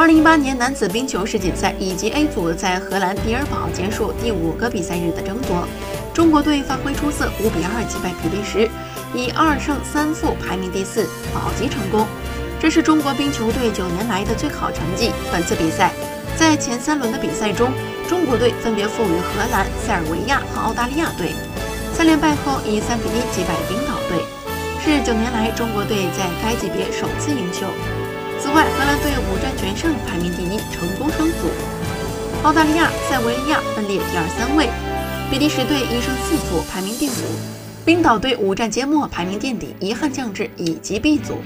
二零一八年男子冰球世锦赛以及 A 组在荷兰比尔堡结束第五个比赛日的争夺，中国队发挥出色，五比二击败比利时，以二胜三负排名第四，保级成功。这是中国冰球队九年来的最好成绩。本次比赛，在前三轮的比赛中，中国队分别负于荷兰、塞尔维亚和澳大利亚队，三连败后以三比一击败冰岛队，是九年来中国队在该级别首次赢球。上，排名第一，成功升组。澳大利亚、塞维利亚分列第二、三位。比利时队一胜四负，排名第五。冰岛队五战皆末，排名垫底，遗憾降至乙级 B 组。